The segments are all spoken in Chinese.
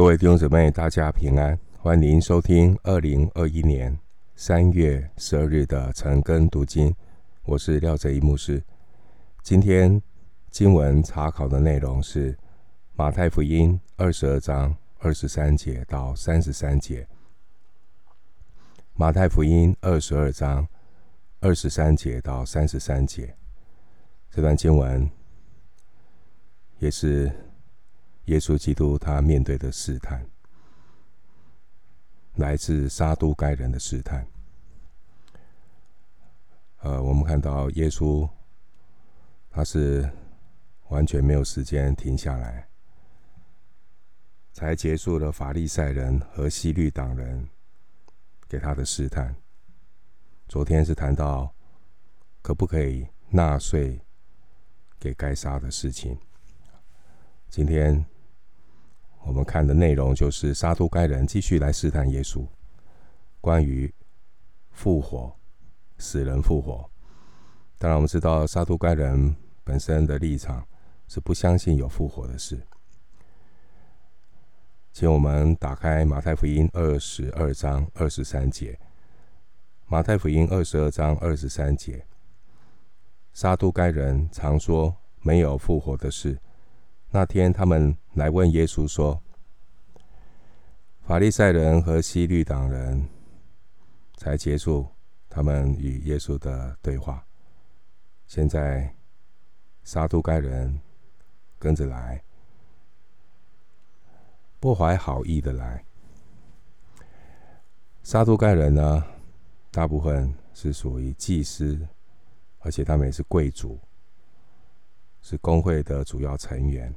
各位弟兄姊妹，大家平安，欢迎收听二零二一年三月十二日的晨更读经。我是廖哲一牧师。今天经文查考的内容是马太福音二十二章二十三节到三十三节。马太福音二十二章二十三节到三十三节，这段经文也是。耶稣基督他面对的试探，来自撒都该人的试探。呃，我们看到耶稣他是完全没有时间停下来，才结束了法利赛人和西律党人给他的试探。昨天是谈到可不可以纳税给该杀的事情，今天。我们看的内容就是撒都该人继续来试探耶稣，关于复活、死人复活。当然，我们知道撒都该人本身的立场是不相信有复活的事。请我们打开马太福音二十二章二十三节。马太福音二十二章二十三节，撒都该人常说没有复活的事。那天，他们来问耶稣说：“法利赛人和西律党人才结束他们与耶稣的对话，现在撒都该人跟着来，不怀好意的来。撒都该人呢，大部分是属于祭司，而且他们也是贵族。”是公会的主要成员，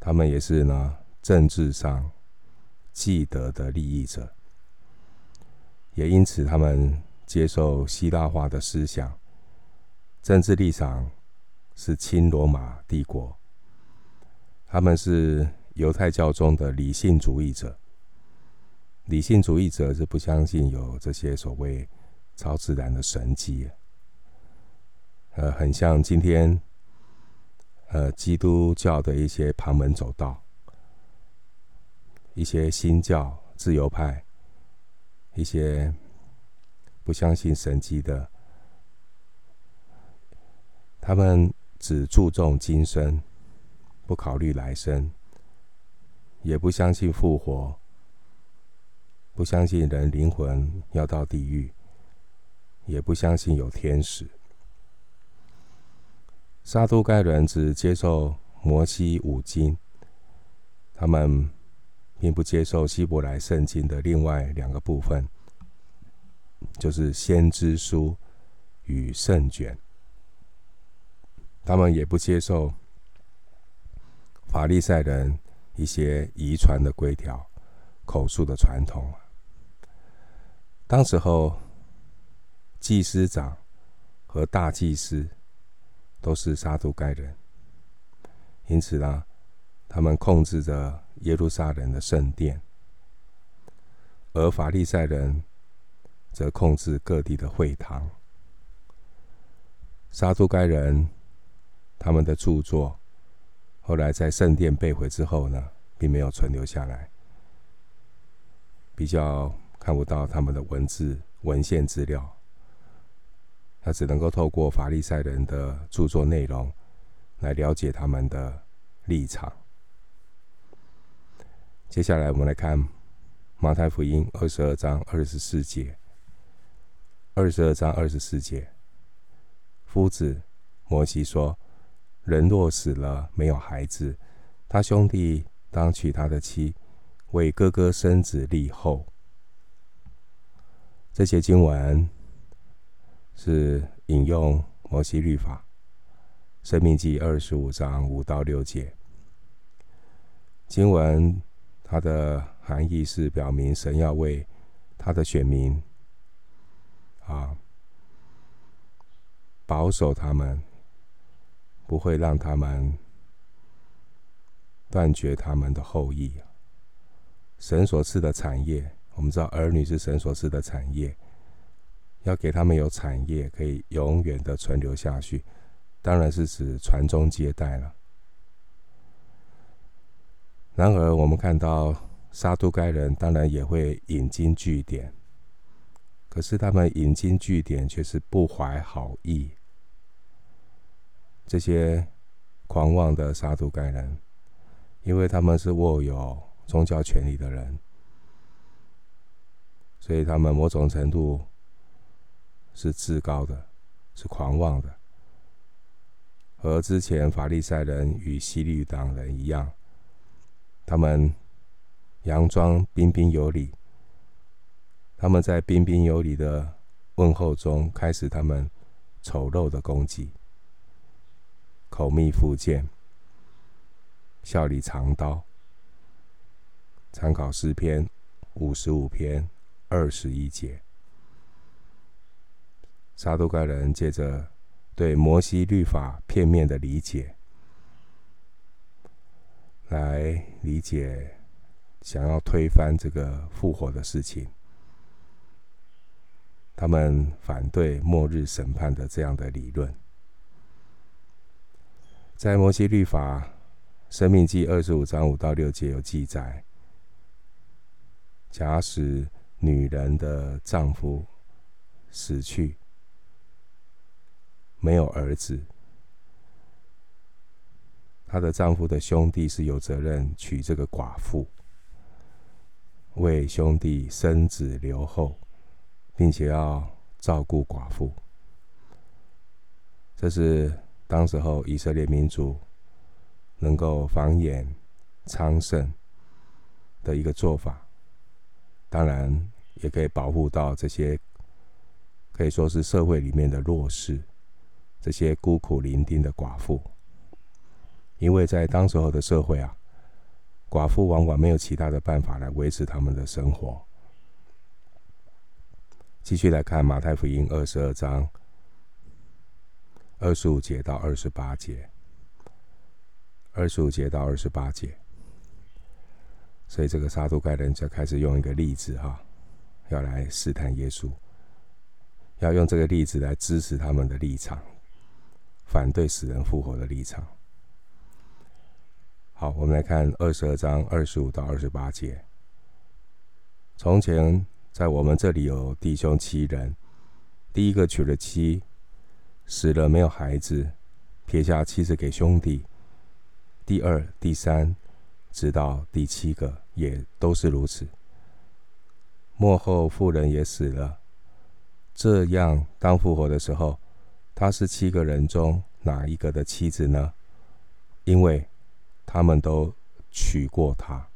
他们也是呢政治上既得的利益者，也因此他们接受希腊化的思想，政治立场是亲罗马帝国。他们是犹太教中的理性主义者，理性主义者是不相信有这些所谓超自然的神迹，呃，很像今天。呃，基督教的一些旁门左道，一些新教、自由派，一些不相信神迹的，他们只注重今生，不考虑来生，也不相信复活，不相信人灵魂要到地狱，也不相信有天使。撒都盖人只接受摩西五经，他们并不接受希伯来圣经的另外两个部分，就是先知书与圣卷。他们也不接受法利赛人一些遗传的规条、口述的传统。当时候，祭司长和大祭司。都是撒都该人，因此呢，他们控制着耶路撒冷的圣殿，而法利赛人则控制各地的会堂。撒都该人他们的著作后来在圣殿被毁之后呢，并没有存留下来，比较看不到他们的文字文献资料。他只能够透过法利赛人的著作内容来了解他们的立场。接下来，我们来看马太福音二十二章二十四节。二十二章二十四节，夫子摩西说：“人若死了没有孩子，他兄弟当娶他的妻，为哥哥生子立后。”这些经文。是引用摩西律法，《申命记》二十五章五到六节。经文它的含义是表明神要为他的选民啊保守他们，不会让他们断绝他们的后裔。神所赐的产业，我们知道儿女是神所赐的产业。要给他们有产业，可以永远的存留下去，当然是指传宗接代了。然而，我们看到撒都该人当然也会引经据典，可是他们引经据典却是不怀好意。这些狂妄的撒都该人，因为他们是握有宗教权力的人，所以他们某种程度是自高的，是狂妄的，和之前法利赛人与希律党人一样。他们佯装彬彬有礼，他们在彬彬有礼的问候中开始他们丑陋的攻击，口蜜腹剑，笑里藏刀。参考诗篇五十五篇二十一节，撒都该人借着对摩西律法片面的理解。来理解，想要推翻这个复活的事情，他们反对末日审判的这样的理论。在摩西律法生命记二十五章五到六节有记载：假使女人的丈夫死去，没有儿子。她的丈夫的兄弟是有责任娶这个寡妇，为兄弟生子留后，并且要照顾寡妇。这是当时候以色列民族能够繁衍昌盛的一个做法，当然也可以保护到这些可以说是社会里面的弱势，这些孤苦伶仃的寡妇。因为在当时候的社会啊，寡妇往往没有其他的办法来维持他们的生活。继续来看马太福音二十二章二十五节到二十八节，二十五节到二十八节。所以这个撒都该人就开始用一个例子哈，要来试探耶稣，要用这个例子来支持他们的立场，反对死人复活的立场。好，我们来看二十二章二十五到二十八节。从前在我们这里有弟兄七人，第一个娶了妻，死了没有孩子，撇下妻子给兄弟；第二、第三，直到第七个，也都是如此。末后妇人也死了，这样当复活的时候，他是七个人中哪一个的妻子呢？因为他们都娶过她。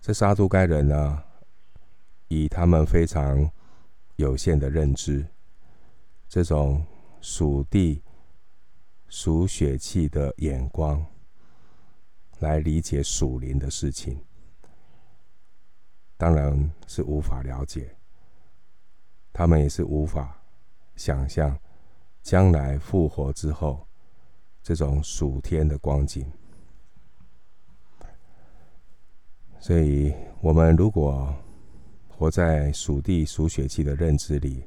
这撒都该人呢，以他们非常有限的认知，这种属地、属血气的眼光，来理解属灵的事情，当然是无法了解。他们也是无法想象将来复活之后。这种属天的光景，所以我们如果活在属地属血气的认知里，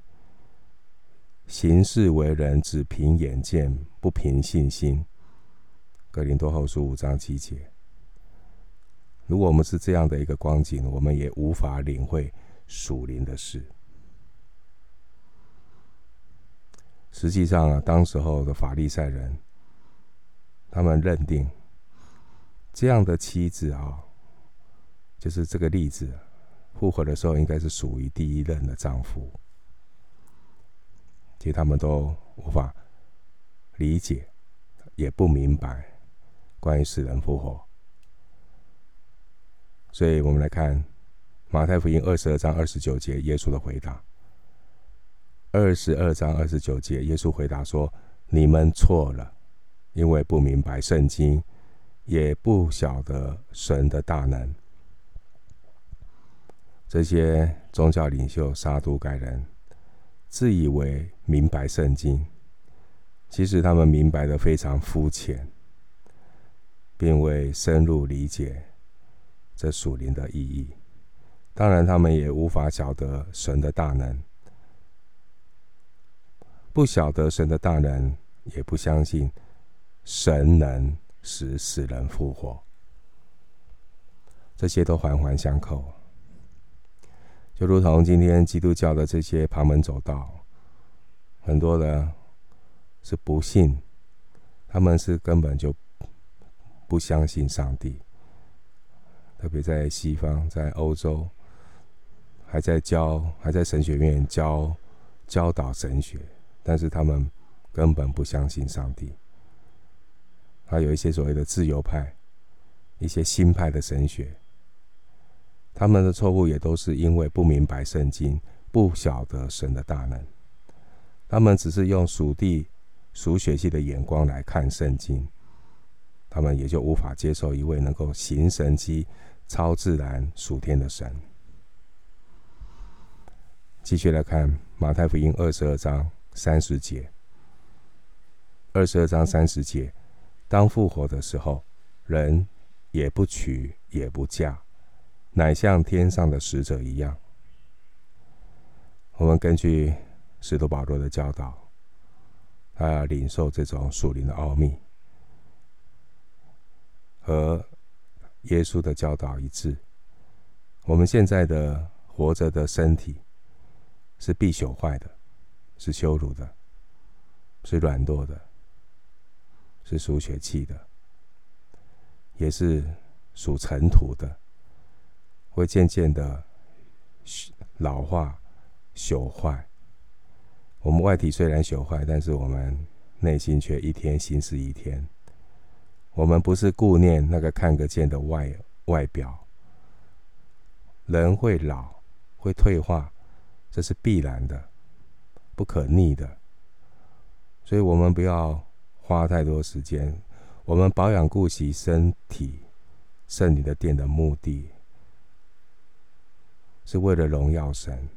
行事为人只凭眼见，不凭信心。格林多后书五章七节。如果我们是这样的一个光景，我们也无法领会属灵的事。实际上啊，当时候的法利赛人。他们认定这样的妻子啊，就是这个例子，复活的时候应该是属于第一任的丈夫。其实他们都无法理解，也不明白关于死人复活。所以我们来看马太福音二十二章二十九节，耶稣的回答。二十二章二十九节，耶稣回答说：“你们错了。”因为不明白圣经，也不晓得神的大能。这些宗教领袖杀都该人自以为明白圣经，其实他们明白的非常肤浅，并未深入理解这属灵的意义。当然，他们也无法晓得神的大能，不晓得神的大能，也不相信。神能使死人复活，这些都环环相扣。就如同今天基督教的这些旁门左道，很多的是不信，他们是根本就不相信上帝。特别在西方，在欧洲，还在教，还在神学院教教导神学，但是他们根本不相信上帝。还有一些所谓的自由派，一些新派的神学，他们的错误也都是因为不明白圣经，不晓得神的大能。他们只是用属地、属血气的眼光来看圣经，他们也就无法接受一位能够行神迹、超自然、属天的神。继续来看马太福音二十二章三十节，二十二章三十节。当复活的时候，人也不娶也不嫁，乃像天上的使者一样。我们根据使徒保罗的教导，他要领受这种属灵的奥秘，和耶稣的教导一致。我们现在的活着的身体是必朽坏的，是羞辱的，是软弱的。是属血气的，也是属尘土的，会渐渐的老化、朽坏。我们外体虽然朽坏，但是我们内心却一天新似一天。我们不是顾念那个看得见的外外表，人会老、会退化，这是必然的、不可逆的。所以，我们不要。花太多时间，我们保养顾惜身体，圣灵的殿的目的，是为了荣耀神，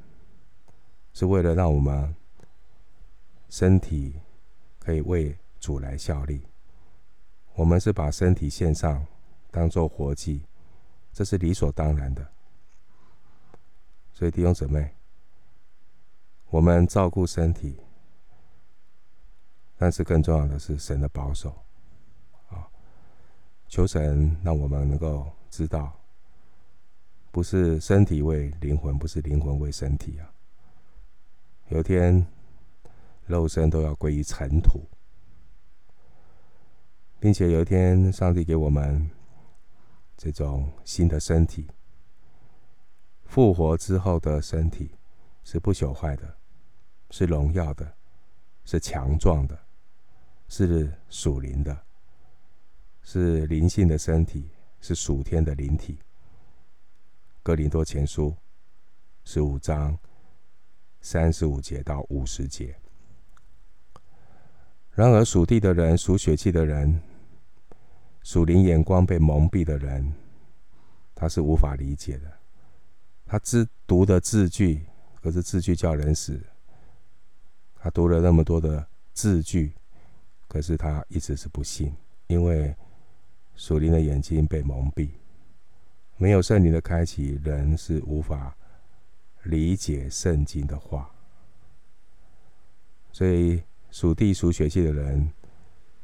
是为了让我们身体可以为主来效力。我们是把身体献上，当做活祭，这是理所当然的。所以弟兄姊妹，我们照顾身体。但是更重要的是神的保守，啊，求神让我们能够知道，不是身体为灵魂，不是灵魂为身体啊。有一天，肉身都要归于尘土，并且有一天，上帝给我们这种新的身体，复活之后的身体是不朽坏的，是荣耀的，是强壮的。是属灵的，是灵性的身体，是属天的灵体。哥林多前书十五章三十五节到五十节。然而属地的人、属血气的人、属灵眼光被蒙蔽的人，他是无法理解的。他只读的字句，可是字句叫人死。他读了那么多的字句。可是他一直是不信，因为属灵的眼睛被蒙蔽，没有圣灵的开启，人是无法理解圣经的话。所以属地属血气的人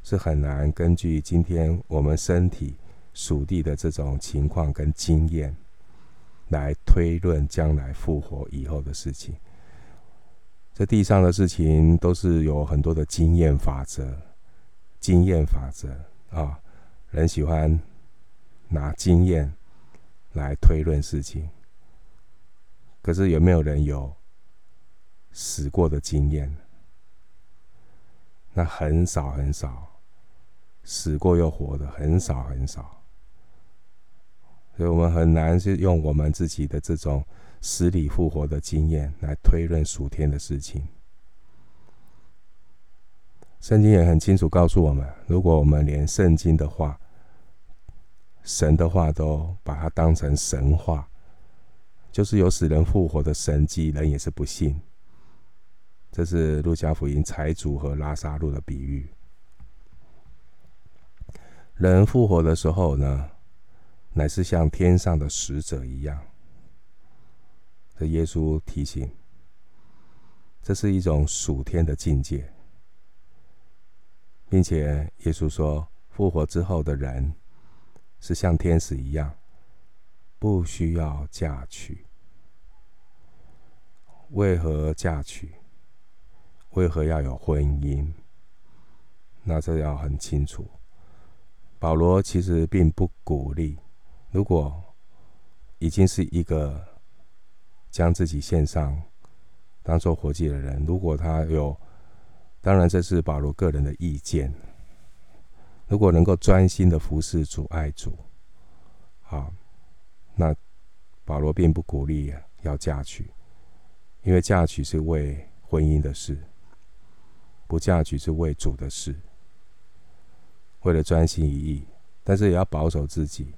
是很难根据今天我们身体属地的这种情况跟经验来推论将来复活以后的事情。这地上的事情都是有很多的经验法则。经验法则啊，人喜欢拿经验来推论事情。可是有没有人有死过的经验？那很少很少，死过又活的很少很少。所以我们很难是用我们自己的这种死里复活的经验来推论属天的事情。圣经也很清楚告诉我们，如果我们连圣经的话、神的话都把它当成神话，就是有死人复活的神迹，人也是不信。这是路加福音财主和拉撒路的比喻。人复活的时候呢，乃是像天上的使者一样。这耶稣提醒，这是一种属天的境界。并且耶稣说，复活之后的人是像天使一样，不需要嫁娶。为何嫁娶？为何要有婚姻？那这要很清楚。保罗其实并不鼓励，如果已经是一个将自己献上当做活祭的人，如果他有，当然这是保罗个人的意见。如果能够专心的服侍主、爱主，好，那保罗并不鼓励要嫁娶，因为嫁娶是为婚姻的事，不嫁娶是为主的事。为了专心一意，但是也要保守自己，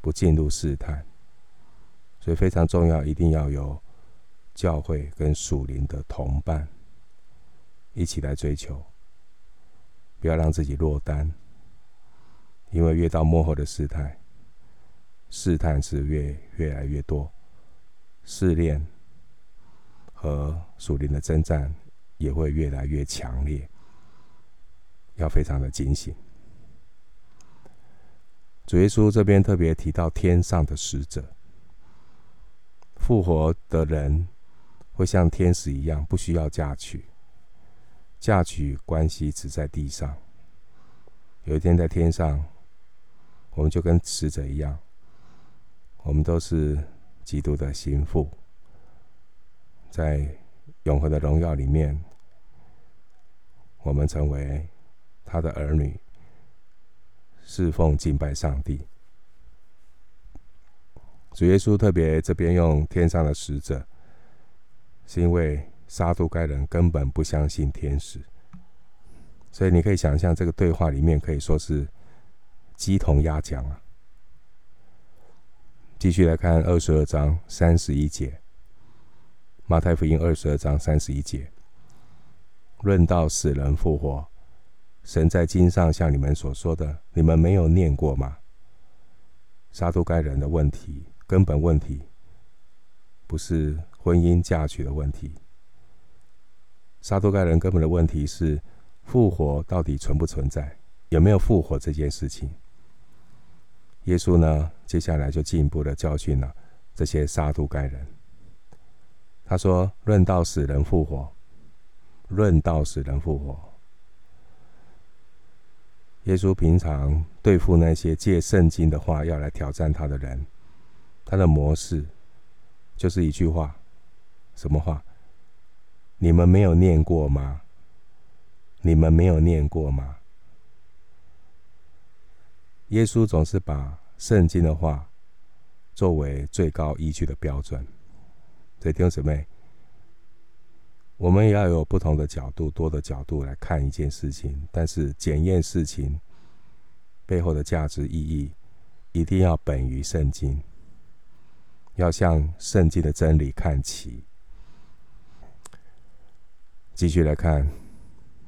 不进入试探。所以非常重要，一定要有教会跟属灵的同伴一起来追求，不要让自己落单。因为越到末后的试探，试探是越越来越多，试炼和属灵的征战也会越来越强烈。要非常的警醒。主耶稣这边特别提到天上的使者，复活的人会像天使一样，不需要嫁娶，嫁娶关系只在地上。有一天在天上，我们就跟死者一样，我们都是基督的心腹，在永恒的荣耀里面，我们成为。他的儿女侍奉敬拜上帝。主耶稣特别这边用天上的使者，是因为撒都该人根本不相信天使，所以你可以想象这个对话里面可以说是鸡同鸭讲啊。继续来看二十二章三十一节，马太福音二十二章三十一节，论到死人复活。神在经上向你们所说的，你们没有念过吗？撒都该人的问题，根本问题不是婚姻嫁娶的问题。撒都该人根本的问题是复活到底存不存在，有没有复活这件事情。耶稣呢，接下来就进一步的教训了这些撒都该人。他说：“论到死人复活，论到死人复活。”耶稣平常对付那些借圣经的话要来挑战他的人，他的模式就是一句话：什么话？你们没有念过吗？你们没有念过吗？耶稣总是把圣经的话作为最高依据的标准。所以弟兄姊妹。我们也要有不同的角度、多的角度来看一件事情，但是检验事情背后的价值意义，一定要本于圣经，要向圣经的真理看齐。继续来看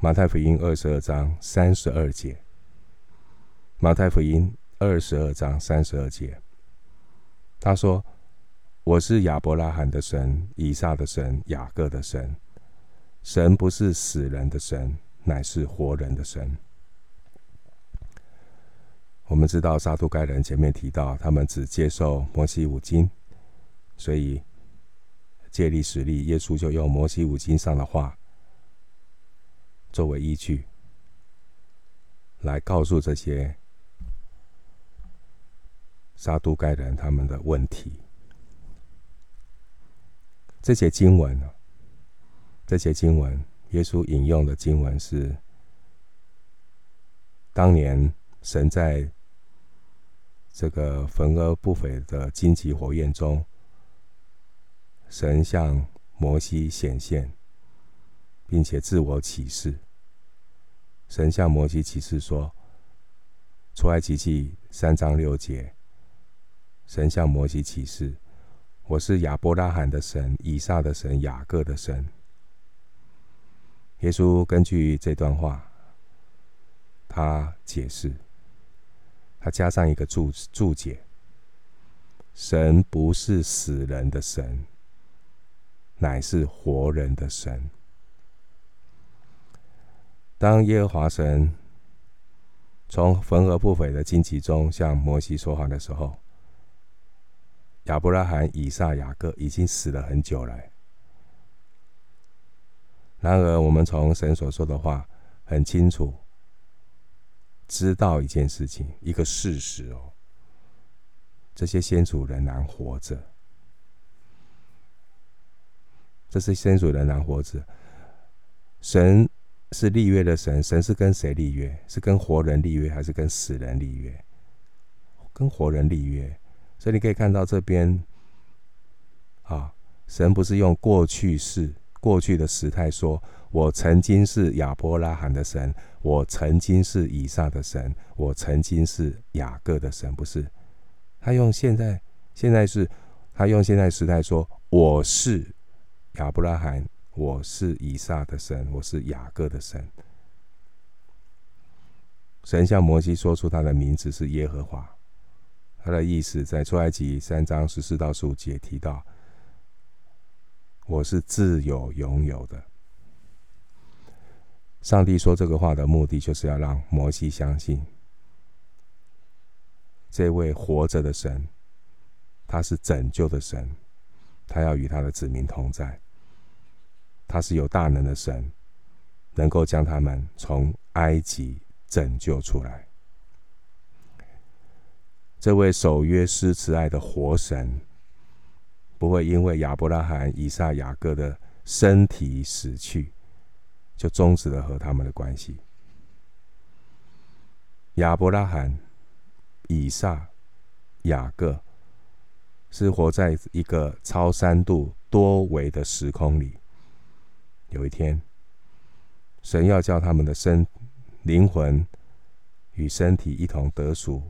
马太福音二十二章三十二节，马太福音二十二章三十二节，他说：“我是亚伯拉罕的神，以撒的神，雅各的神。”神不是死人的神，乃是活人的神。我们知道撒都该人前面提到，他们只接受摩西五经，所以借力使力，耶稣就用摩西五经上的话作为依据，来告诉这些撒都该人他们的问题。这些经文呢？这些经文，耶稣引用的经文是当年神在这个焚而不毁的荆棘火焰中，神向摩西显现，并且自我启示。神向摩西启示说：“出埃及记三章六节，神向摩西启示，我是亚伯拉罕的神，以撒的神，雅各的神。”耶稣根据这段话，他解释，他加上一个注注解：神不是死人的神，乃是活人的神。当耶和华神从缝合不悧的荆棘中向摩西说话的时候，亚伯拉罕、以撒、雅各已经死了很久了。然而，我们从神所说的话很清楚，知道一件事情，一个事实哦，这些先祖仍然活着。这是先祖仍然活着。神是立约的神，神是跟谁立约？是跟活人立约，还是跟死人立约？跟活人立约。所以你可以看到这边，啊，神不是用过去式。过去的时态说：“我曾经是亚伯拉罕的神，我曾经是以撒的神，我曾经是雅各的神。”不是，他用现在，现在是，他用现在时态说：“我是亚伯拉罕，我是以撒的神，我是雅各的神。”神向摩西说出他的名字是耶和华，他的意思在出埃及三章十四到十五节提到。我是自有永有的。上帝说这个话的目的，就是要让摩西相信，这位活着的神，他是拯救的神，他要与他的子民同在，他是有大能的神，能够将他们从埃及拯救出来。这位守约施慈爱的活神。不会因为亚伯拉罕、以撒、雅各的身体死去，就终止了和他们的关系。亚伯拉罕、以撒、雅各是活在一个超三度多维的时空里。有一天，神要叫他们的身、灵魂与身体一同得赎，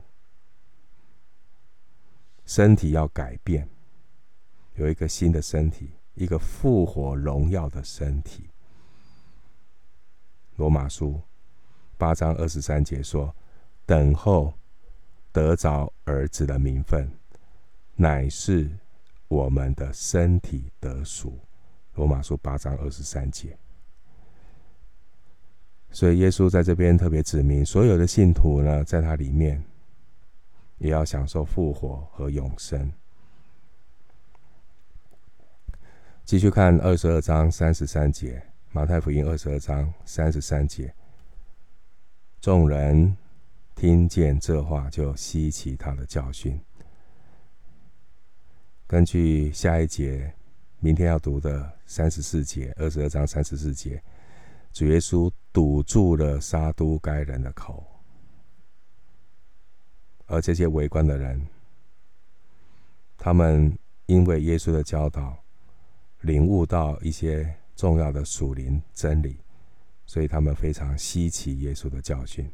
身体要改变。有一个新的身体，一个复活荣耀的身体。罗马书八章二十三节说：“等候得着儿子的名分，乃是我们的身体得赎。”罗马书八章二十三节。所以耶稣在这边特别指明，所有的信徒呢，在他里面也要享受复活和永生。继续看二十二章三十三节，马太福音二十二章三十三节。众人听见这话，就吸取他的教训。根据下一节，明天要读的三十四节，二十二章三十四节，主耶稣堵住了撒都该人的口，而这些围观的人，他们因为耶稣的教导。领悟到一些重要的属灵真理，所以他们非常稀奇耶稣的教训。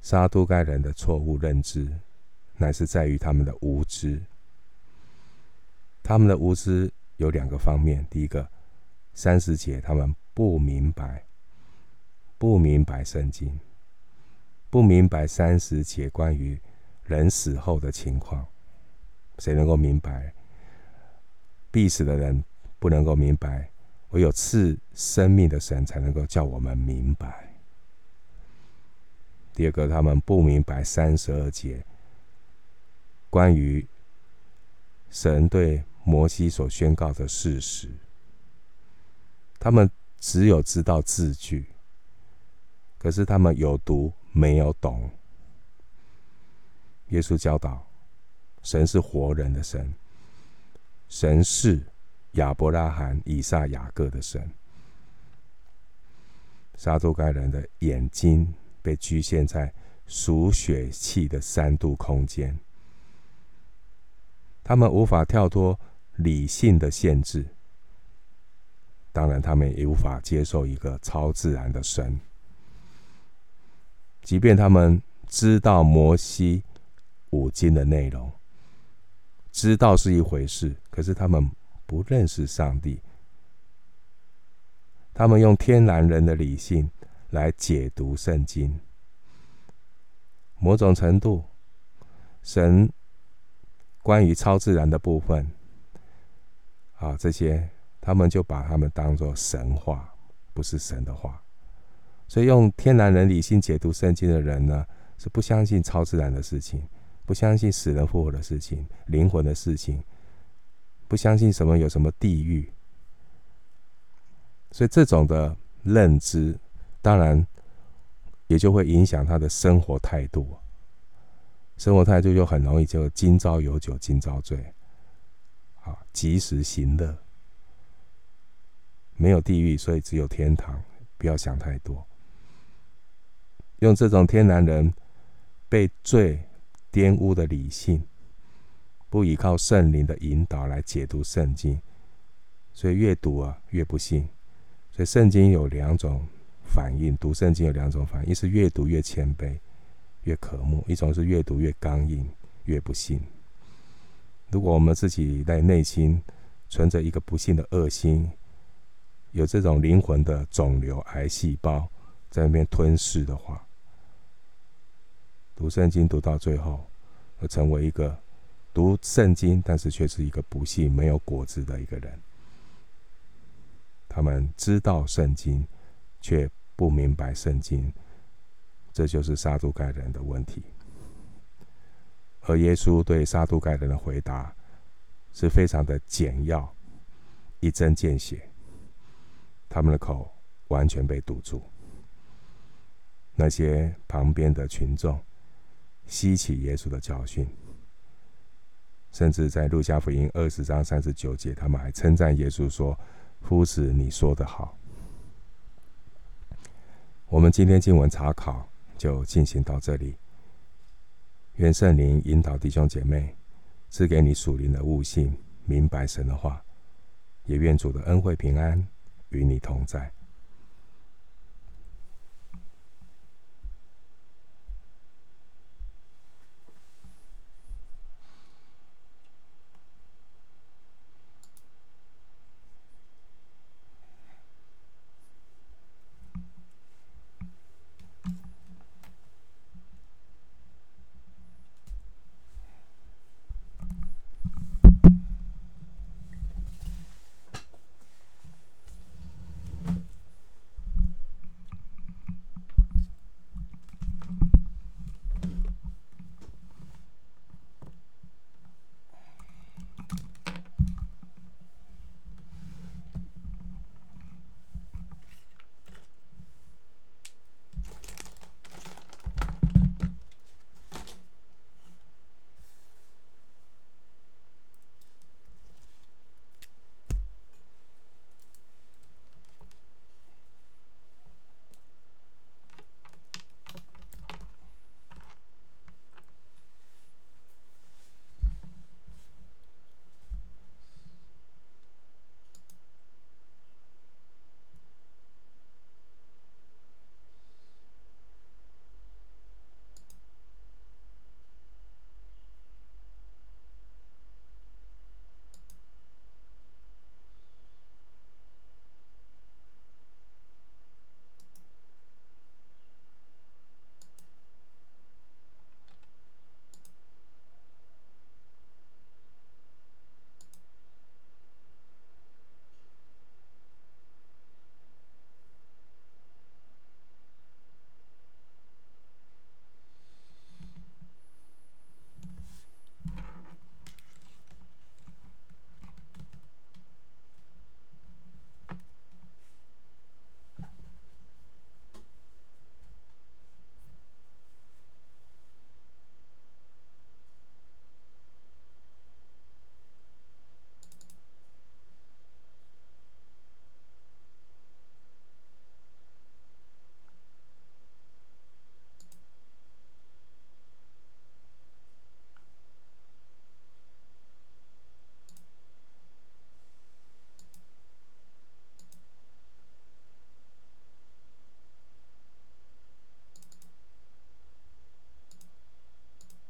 撒都该人的错误认知，乃是在于他们的无知。他们的无知有两个方面：第一个，三十节他们不明白，不明白圣经，不明白三十节关于人死后的情况。谁能够明白？必死的人不能够明白，唯有赐生命的神才能够叫我们明白。第二个，他们不明白三十二节关于神对摩西所宣告的事实，他们只有知道字句，可是他们有读没有懂。耶稣教导，神是活人的神。神是亚伯拉罕、以撒、雅各的神。撒都该人的眼睛被局限在属血气的三度空间，他们无法跳脱理性的限制。当然，他们也无法接受一个超自然的神。即便他们知道摩西五经的内容。知道是一回事，可是他们不认识上帝。他们用天然人的理性来解读圣经，某种程度，神关于超自然的部分，啊，这些他们就把他们当作神话，不是神的话。所以用天然人理性解读圣经的人呢，是不相信超自然的事情，不相信死人复活的事情、灵魂的事情，不相信什么有什么地狱。所以这种的认知，当然也就会影响他的生活态度。生活态度就很容易就今朝有酒今朝醉，啊，及时行乐。没有地狱，所以只有天堂，不要想太多。用这种天然人被罪玷污的理性，不依靠圣灵的引导来解读圣经，所以越读啊越不信。所以圣经有两种反应，读圣经有两种反应：一是越读越谦卑。越渴慕，一种是越读越刚硬，越不信。如果我们自己在内心存着一个不幸的恶心，有这种灵魂的肿瘤、癌细胞在那边吞噬的话，读圣经读到最后，会成为一个读圣经，但是却是一个不幸、没有果子的一个人。他们知道圣经，却不明白圣经。这就是杀猪该人的问题，而耶稣对撒都盖人的回答是非常的简要，一针见血，他们的口完全被堵住。那些旁边的群众吸取耶稣的教训，甚至在路加福音二十章三十九节，他们还称赞耶稣说：“夫子，你说得好。”我们今天经文查考。就进行到这里。愿圣灵引导弟兄姐妹，赐给你属灵的悟性，明白神的话。也愿主的恩惠平安与你同在。